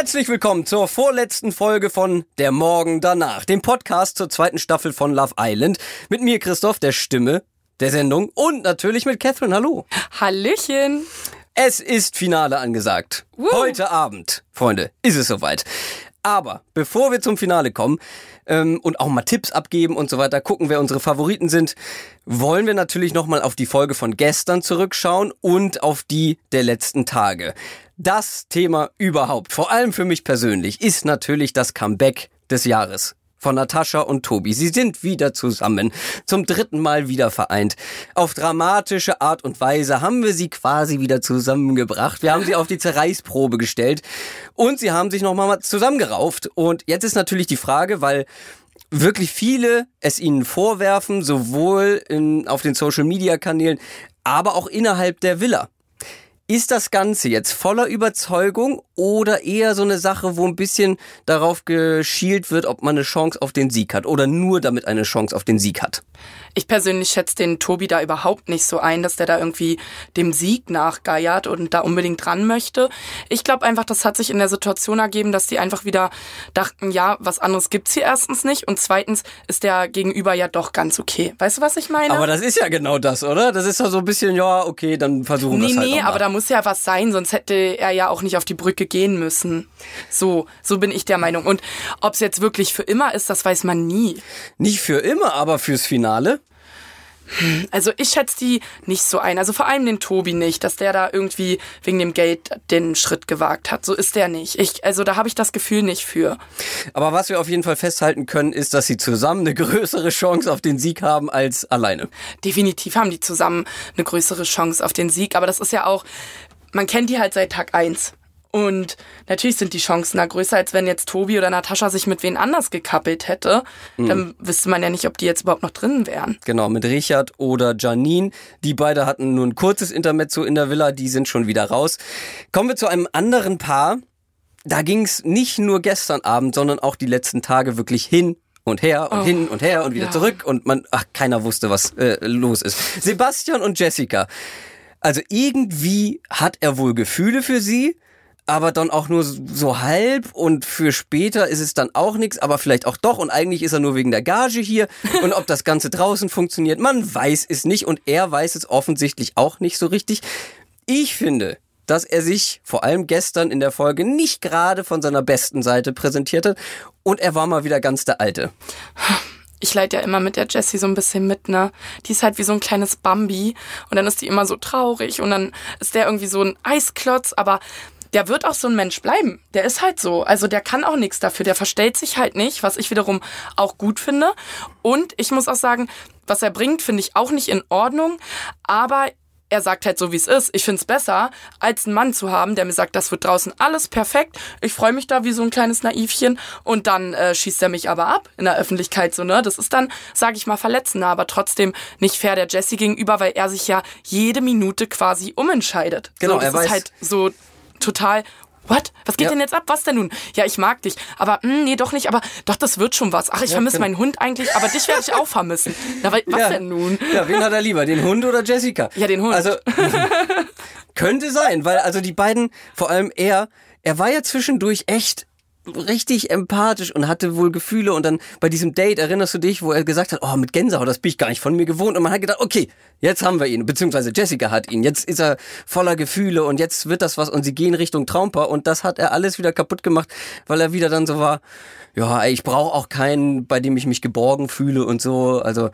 Herzlich willkommen zur vorletzten Folge von Der Morgen danach, dem Podcast zur zweiten Staffel von Love Island. Mit mir, Christoph, der Stimme der Sendung und natürlich mit Catherine. Hallo. Hallöchen. Es ist Finale angesagt. Woo. Heute Abend, Freunde, ist es soweit. Aber bevor wir zum Finale kommen ähm, und auch mal Tipps abgeben und so weiter, gucken, wer unsere Favoriten sind, wollen wir natürlich nochmal auf die Folge von gestern zurückschauen und auf die der letzten Tage. Das Thema überhaupt, vor allem für mich persönlich, ist natürlich das Comeback des Jahres von Natascha und Tobi. Sie sind wieder zusammen, zum dritten Mal wieder vereint. Auf dramatische Art und Weise haben wir sie quasi wieder zusammengebracht. Wir haben sie auf die Zerreißprobe gestellt und sie haben sich nochmal zusammengerauft. Und jetzt ist natürlich die Frage, weil wirklich viele es ihnen vorwerfen, sowohl in, auf den Social-Media-Kanälen, aber auch innerhalb der Villa. Ist das Ganze jetzt voller Überzeugung oder eher so eine Sache, wo ein bisschen darauf geschielt wird, ob man eine Chance auf den Sieg hat oder nur damit eine Chance auf den Sieg hat? Ich persönlich schätze den Tobi da überhaupt nicht so ein, dass der da irgendwie dem Sieg nachgeiert und da unbedingt dran möchte. Ich glaube einfach, das hat sich in der Situation ergeben, dass die einfach wieder dachten, ja, was anderes gibt's hier erstens nicht und zweitens ist der Gegenüber ja doch ganz okay. Weißt du, was ich meine? Aber das ist ja genau das, oder? Das ist ja so ein bisschen, ja, okay, dann versuchen wir Nee, es halt nee, mal. aber da muss ja was sein, sonst hätte er ja auch nicht auf die Brücke gehen müssen. So, so bin ich der Meinung. Und ob es jetzt wirklich für immer ist, das weiß man nie. Nicht für immer, aber fürs Finale. Also ich schätze die nicht so ein. Also vor allem den Tobi nicht, dass der da irgendwie wegen dem Geld den Schritt gewagt hat. So ist der nicht. Ich, also da habe ich das Gefühl nicht für. Aber was wir auf jeden Fall festhalten können, ist, dass sie zusammen eine größere Chance auf den Sieg haben als alleine. Definitiv haben die zusammen eine größere Chance auf den Sieg. Aber das ist ja auch, man kennt die halt seit Tag eins. Und natürlich sind die Chancen da größer, als wenn jetzt Tobi oder Natascha sich mit wen anders gekappelt hätte. Dann wüsste man ja nicht, ob die jetzt überhaupt noch drin wären. Genau, mit Richard oder Janine. Die beide hatten nur ein kurzes Intermezzo in der Villa, die sind schon wieder raus. Kommen wir zu einem anderen Paar. Da ging es nicht nur gestern Abend, sondern auch die letzten Tage wirklich hin und her und Oh, hin und her und wieder ja. zurück und man, ach, keiner wusste, was äh, los ist. Sebastian und Jessica. Also irgendwie hat er wohl Gefühle für sie, aber dann auch nur so halb und für später ist es dann auch nichts, aber vielleicht auch doch. Und eigentlich ist er nur wegen der Gage hier. Und ob das Ganze draußen funktioniert, man weiß es nicht. Und er weiß es offensichtlich auch nicht so richtig. Ich finde, dass er sich vor allem gestern in der Folge nicht gerade von seiner besten Seite präsentiert hat. Und er war mal wieder ganz der Alte. ich leid ja immer mit der Jessie so ein bisschen mit, ne? Die ist halt wie so ein kleines Bambi. Und dann ist die immer so traurig. Und dann ist der irgendwie so ein Eisklotz, aber der wird auch so ein Mensch bleiben. Der ist halt so. Also der kann auch nichts dafür. Der verstellt sich halt nicht, was ich wiederum auch gut finde. Und ich muss auch sagen, was er bringt, finde ich auch nicht in Ordnung. Aber er sagt halt so, wie es ist. Ich find's besser, als einen Mann zu haben, der mir sagt, das wird draußen alles perfekt. Ich freue mich da wie so ein kleines Naivchen. Und dann äh, schießt er mich aber ab in der Öffentlichkeit so, ne? Das ist dann, sage ich mal, verletzender, aber trotzdem nicht fair der Jessie gegenüber, weil er sich ja jede Minute quasi umentscheidet. Genau, so, das er weiß- ist halt so total. What? Was geht Ja. denn jetzt ab? Was denn nun? Ja, ich mag dich. Aber mh, nee, doch nicht. Aber doch, das wird schon was. Ach, ich vermisse genau. meinen Hund eigentlich, aber dich werde ich auch vermissen. Na, was ja. denn nun? Ja, wen hat er lieber, den Hund oder Jessica? Ja, den Hund. Also könnte sein, weil also die beiden, vor allem er, er war ja zwischendurch echt richtig empathisch und hatte wohl Gefühle und dann bei diesem Date erinnerst du dich, wo er gesagt hat, oh, mit Gänsehaut, das bin ich gar nicht von mir gewohnt und man hat gedacht, okay, jetzt haben wir ihn, beziehungsweise Jessica hat ihn, jetzt ist er voller Gefühle und jetzt wird das was und sie gehen Richtung Traumpaar und das hat er alles wieder kaputt gemacht, weil er wieder dann so war, ja, ich brauche auch keinen, bei dem ich mich geborgen fühle und so, also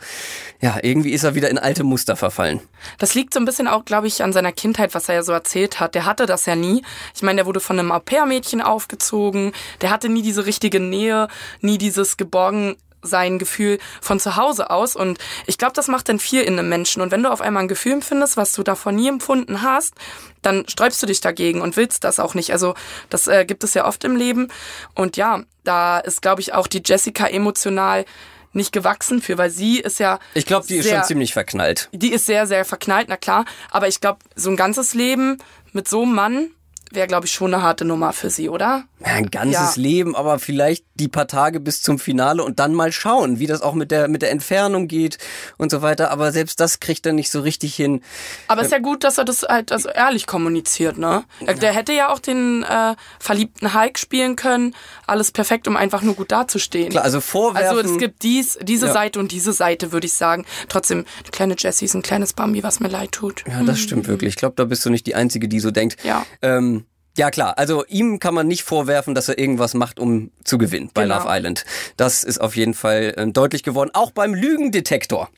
ja, irgendwie ist er wieder in alte Muster verfallen. Das liegt so ein bisschen auch, glaube ich, an seiner Kindheit, was er ja so erzählt hat. Der hatte das ja nie. Ich meine, der wurde von einem Au-pair-Mädchen aufgezogen. Der hatte nie diese richtige Nähe, nie dieses geborgen sein Gefühl von zu Hause aus. Und ich glaube, das macht dann viel in einem Menschen. Und wenn du auf einmal ein Gefühl empfindest, was du davor nie empfunden hast, dann sträubst du dich dagegen und willst das auch nicht. Also das äh, gibt es ja oft im Leben. Und ja, da ist, glaube ich, auch die Jessica emotional nicht gewachsen für, weil sie ist ja. Ich glaube, die ist sehr- schon ziemlich verknallt. die ist sehr, sehr verknallt, na klar. Aber ich glaube, so ein ganzes Leben mit so einem Mann wäre, glaube ich, schon eine harte Nummer für sie, oder? Ja, ein ganzes Ja. Leben, aber vielleicht die paar Tage bis zum Finale und dann mal schauen, wie das auch mit der, mit der Entfernung geht und so weiter. Aber selbst das kriegt er nicht so richtig hin. Aber ist ja gut, dass er das halt also ehrlich kommuniziert, ne? Der hätte ja auch den äh, verliebten Hulk spielen können. Alles perfekt, um einfach nur gut dazustehen. Klar, also vorwerfen. Also es gibt dies, diese Ja. Seite und diese Seite, würde ich sagen. Trotzdem, die kleine Jessie ist ein kleines Bambi, was mir leid tut. Ja, das stimmt wirklich. Ich glaube, da bist du nicht die Einzige, die so denkt. Ja. Ähm, ja klar, also ihm kann man nicht vorwerfen, dass er irgendwas macht, um zu gewinnen bei Genau. Love Island. Das ist auf jeden Fall ähm, deutlich geworden, auch beim Lügendetektor.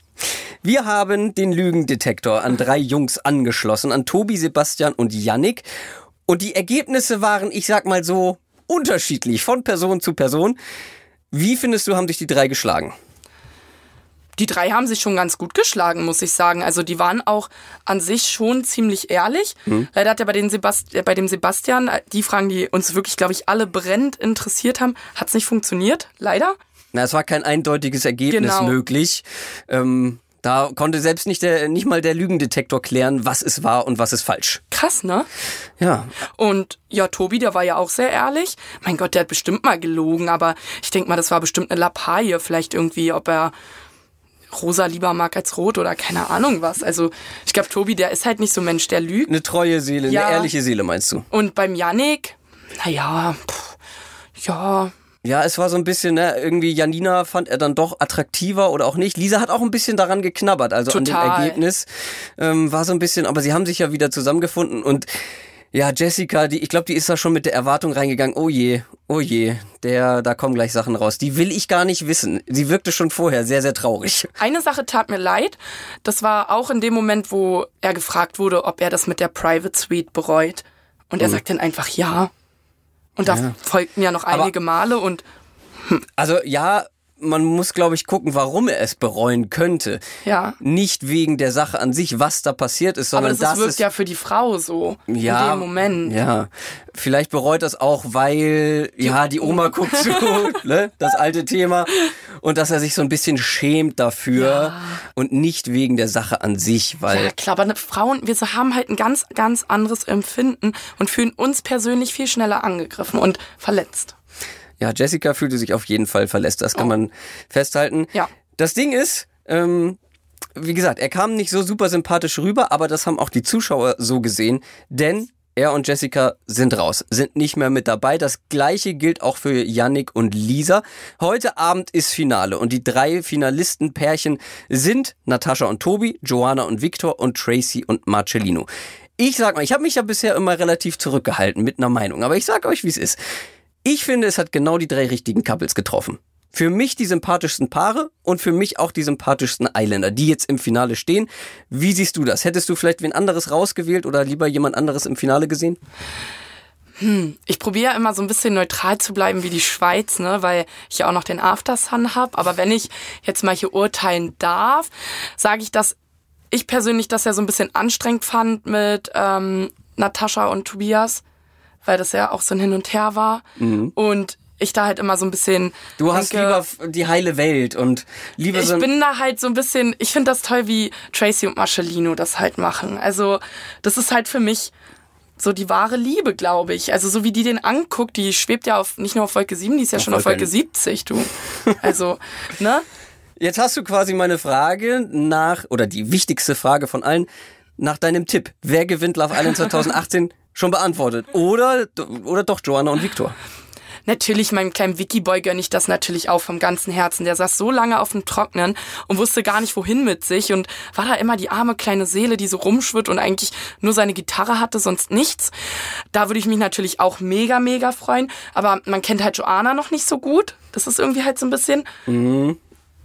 Wir haben den Lügendetektor an drei Jungs angeschlossen, an Tobi, Sebastian und Yannick. Und die Ergebnisse waren, ich sag mal so, unterschiedlich von Person zu Person. Wie findest du, haben sich die drei geschlagen? Die drei haben sich schon ganz gut geschlagen, muss ich sagen. Also die waren auch an sich schon ziemlich ehrlich. Mhm. Leider hat ja bei, den Sebast äh, bei dem Sebastian, äh, die Fragen, die uns wirklich, glaube ich, alle brennend interessiert haben, hat es nicht funktioniert. Leider. Na, es war kein eindeutiges Ergebnis Genau. möglich. Ähm, da konnte selbst nicht, der, nicht mal der Lügendetektor klären, was es war und was ist falsch. Krass, ne? Ja, Und ja, Tobi, der war ja auch sehr ehrlich. Mein Gott, der hat bestimmt mal gelogen, aber ich denke mal, das war bestimmt eine Lappalie. Vielleicht irgendwie, ob er rosa lieber mag als rot oder keine Ahnung was. Also ich glaube, Tobi, der ist halt nicht so ein Mensch, der lügt. eine treue Seele, Ja. eine ehrliche Seele meinst du? Und beim Yannick, naja, ja, Ja, es war so ein bisschen, ne, irgendwie Janina fand er dann doch attraktiver oder auch nicht. Lisa hat auch ein bisschen daran geknabbert, also an dem Total. Ergebnis. Ähm, war so ein bisschen, aber sie haben sich ja wieder zusammengefunden und ja, Jessica, die, ich glaube, die ist da schon mit der Erwartung reingegangen, oh je, oh je, der, da kommen gleich Sachen raus. Die will ich gar nicht wissen. Sie wirkte schon vorher sehr, sehr traurig. Eine Sache tat mir leid. Das war auch in dem Moment, wo er gefragt wurde, ob er das mit der Private Suite bereut. Und er sagt dann einfach ja. Und da folgten ja noch einige Male und Also ja, man muss, glaube ich, gucken, warum er es bereuen könnte. ja. Nicht wegen der Sache an sich, was da passiert ist, Aber sondern das, das wirkt ist ja für die Frau so. ja, In dem Moment. Ja, vielleicht bereut das auch, weil ja die Oma guckt zu, ne, das alte Thema und dass er sich so ein bisschen schämt dafür und nicht wegen der Sache an sich, weil Ja, klar, aber ne, Frauen, wir so haben halt ein ganz, ganz anderes Empfinden und fühlen uns persönlich viel schneller angegriffen und verletzt. Ja, Jessica fühlte sich auf jeden Fall verletzt, das kann man festhalten. Oh. Ja. Das Ding ist, ähm, wie gesagt, er kam nicht so super sympathisch rüber, aber das haben auch die Zuschauer so gesehen, denn er und Jessica sind raus, sind nicht mehr mit dabei. Das gleiche gilt auch für Yannick und Lisa. Heute Abend ist Finale und die drei Finalistenpärchen sind Natascha und Tobi, Joanna und Victor und Tracy und Marcellino. Ich sag mal, ich habe mich ja bisher immer relativ zurückgehalten mit einer Meinung, aber ich sag euch, wie es ist. Ich finde, es hat genau die drei richtigen Couples getroffen. Für mich die sympathischsten Paare und für mich auch die sympathischsten Eiländer, die jetzt im Finale stehen. Wie siehst du das? Hättest du vielleicht wen anderes rausgewählt oder lieber jemand anderes im Finale gesehen? Ich probiere immer so ein bisschen neutral zu bleiben wie die Schweiz, ne, weil ich ja auch noch den Aftersun habe. Aber wenn ich jetzt mal hier urteilen darf, sage ich, dass ich persönlich das ja so ein bisschen anstrengend fand mit ähm, Natascha und Tobias, weil das ja auch so ein Hin und Her war. Und ich da halt immer so ein bisschen. Mhm. Du hast denke, lieber die heile Welt und lieber so ich bin da halt so ein bisschen, ich finde das toll, wie Tracy und Marcellino das halt machen. Also, das ist halt für mich so die wahre Liebe, glaube ich. Also, so wie die den anguckt, die schwebt ja auf, nicht nur auf Wolke 7, die ist ja schon auf Wolke Wolke 70, du. Also, ne? Jetzt hast du quasi meine Frage nach, oder die wichtigste Frage von allen, nach deinem Tipp. Wer gewinnt Love Island 2018 schon beantwortet? Oder, oder doch Joanna und Victor? Natürlich, meinem kleinen Wikiboy gönne ich das natürlich auch vom ganzen Herzen. Der saß so lange auf dem Trocknen und wusste gar nicht, wohin mit sich und war da immer die arme kleine Seele, die so rumschwirrt und eigentlich nur seine Gitarre hatte, sonst nichts. Da würde ich mich natürlich auch mega, mega freuen. Aber man kennt halt Joanna noch nicht so gut. Das ist irgendwie halt so ein bisschen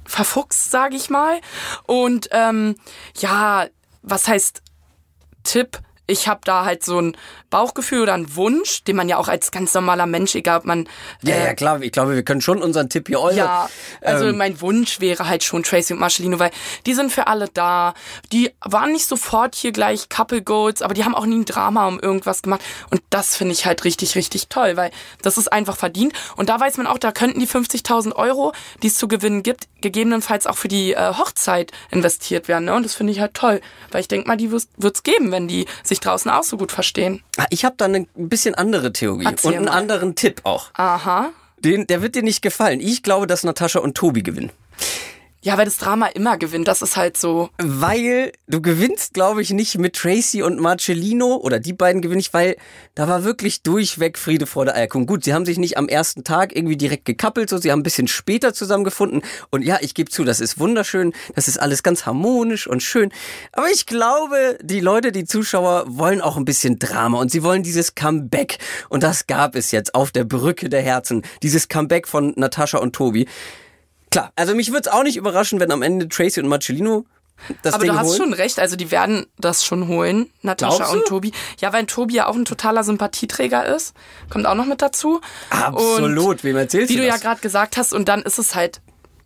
verfuchst, sage ich mal. Und ähm, ja, was heißt Tipp? Ich habe da halt so ein Bauchgefühl oder einen Wunsch, den man ja auch als ganz normaler Mensch, egal ob man Ja, äh, ja, klar. Ich glaube, wir können schon unseren Tipp hier äußern. ja, also Ähm, mein Wunsch wäre halt schon Tracy und Marcelino, weil die sind für alle da. Die waren nicht sofort hier gleich Couple Goals, aber die haben auch nie ein Drama um irgendwas gemacht. Und das finde ich halt richtig, richtig toll, weil das ist einfach verdient. Und da weiß man auch, da könnten die 50.000 Euro, die es zu gewinnen gibt, gegebenenfalls auch für die äh, Hochzeit investiert werden. Ne? Und das finde ich halt toll, weil ich denke mal, die wird es geben, wenn die sich draußen auch so gut verstehen. Ah, Ich habe da eine ein bisschen andere Theorie Erzähl und einen mal. anderen Tipp auch. Aha. Den, der wird dir nicht gefallen. Ich glaube, dass Natascha und Tobi gewinnen. Ja, weil das Drama immer gewinnt. Das ist halt so. Weil du gewinnst, glaube ich, nicht mit Tracy und Marcellino oder die beiden gewinnen ich, weil da war wirklich durchweg Friede vor der Eierkuchen. Gut, sie haben sich nicht am ersten Tag irgendwie direkt gekappelt, so sie haben ein bisschen später zusammengefunden. Und ja, ich gebe zu, das ist wunderschön, das ist alles ganz harmonisch und schön. Aber ich glaube, die Leute, die Zuschauer, wollen auch ein bisschen Drama und sie wollen dieses Comeback. Und das gab es jetzt auf der Brücke der Herzen. Dieses Comeback von Natascha und Tobi. Klar, also mich würde es auch nicht überraschen, wenn am Ende Tracy und Marcellino das Aber Ding du hast holen. schon recht, also die werden das schon holen, Natascha und Tobi. Ja, weil Tobi ja auch ein totaler Sympathieträger ist. Kommt auch noch mit dazu. Absolut, wem erzählst Wie du du ja gerade gesagt hast, und dann ist es halt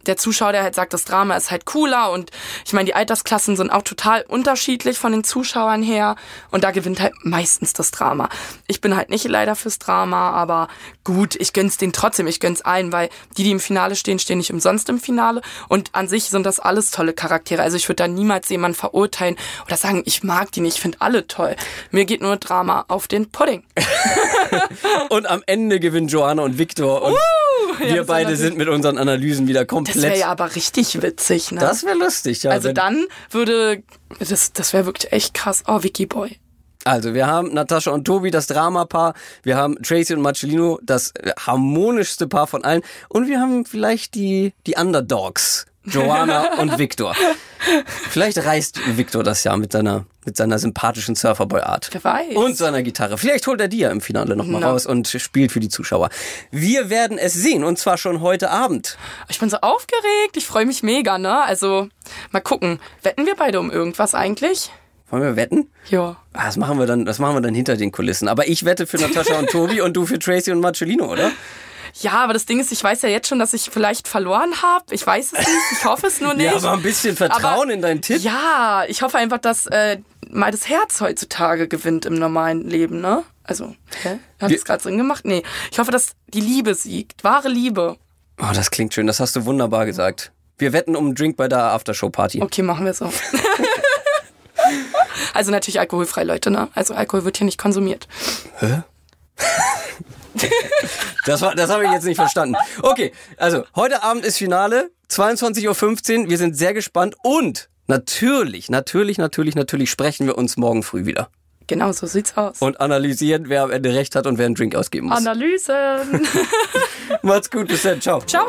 der Zuschauer, der halt sagt, das Drama ist halt cooler und ich meine, die Altersklassen sind auch total unterschiedlich von den Zuschauern her und da gewinnt halt meistens das Drama. Ich bin halt nicht leider fürs Drama, aber gut, ich gönn's denen trotzdem, ich gönn's allen, weil die, die im Finale stehen, stehen nicht umsonst im Finale und an sich sind das alles tolle Charaktere. Also ich würde da niemals jemanden verurteilen oder sagen, ich mag die nicht, ich finde alle toll. Mir geht nur Drama auf den Pudding. Und am Ende gewinnen Joanna und Victor und Ja, wir das wär beide sind mit unseren Analysen wieder Das komplett. wäre ja aber richtig witzig, ne? das wäre lustig, ja. Also dann würde, das, das wäre wirklich echt krass. Oh, Vicky Boy. Also, wir haben Natascha und Tobi, das Dramapaar. Wir haben Tracy und Marcellino, das harmonischste Paar von allen. Und wir haben vielleicht die, die Underdogs. Joanna und Victor. Vielleicht reißt Victor das ja mit seiner, mit seiner sympathischen Surferboy-Art. Wer weiß. Und seiner Gitarre. Vielleicht holt er die ja im Finale nochmal Na. raus und spielt für die Zuschauer. Wir werden es sehen und zwar schon heute Abend. Ich bin so aufgeregt. Ich freue mich mega, ne? Also, mal gucken. Wetten wir beide um irgendwas eigentlich? Wollen wir wetten? Ja. Ah, Das machen wir dann, das machen wir dann hinter den Kulissen. Aber ich wette für Natascha und Tobi und du für Tracy und Marcellino, oder? Ja, aber das Ding ist, ich weiß ja jetzt schon, dass ich vielleicht verloren habe. Ich weiß es nicht. Ich hoffe es nur nicht. Ja, aber ein bisschen Vertrauen Aber- in deinen Tipp. Ja, ich hoffe einfach, dass äh, mal das Herz heutzutage gewinnt im normalen Leben, ne? Also, hä? Hat das gerade Sinn gemacht? Nee. Ich hoffe, dass die Liebe siegt. Wahre Liebe. Oh, das klingt schön. Das hast du wunderbar gesagt. Wir wetten um einen Drink bei der Aftershow-Party. Okay, machen wir so. also natürlich alkoholfrei, Leute, ne? Also Alkohol wird hier nicht konsumiert. Das, war- das habe ich jetzt nicht verstanden. Okay, also heute Abend ist Finale, 22.15 Uhr. Wir sind sehr gespannt und natürlich, natürlich, natürlich, natürlich sprechen wir uns morgen früh wieder Genau, so sieht's aus. und analysieren, wer am Ende recht hat und wer einen Drink ausgeben muss. Analysen. Macht's gut, bis dann, ciao. Ciao.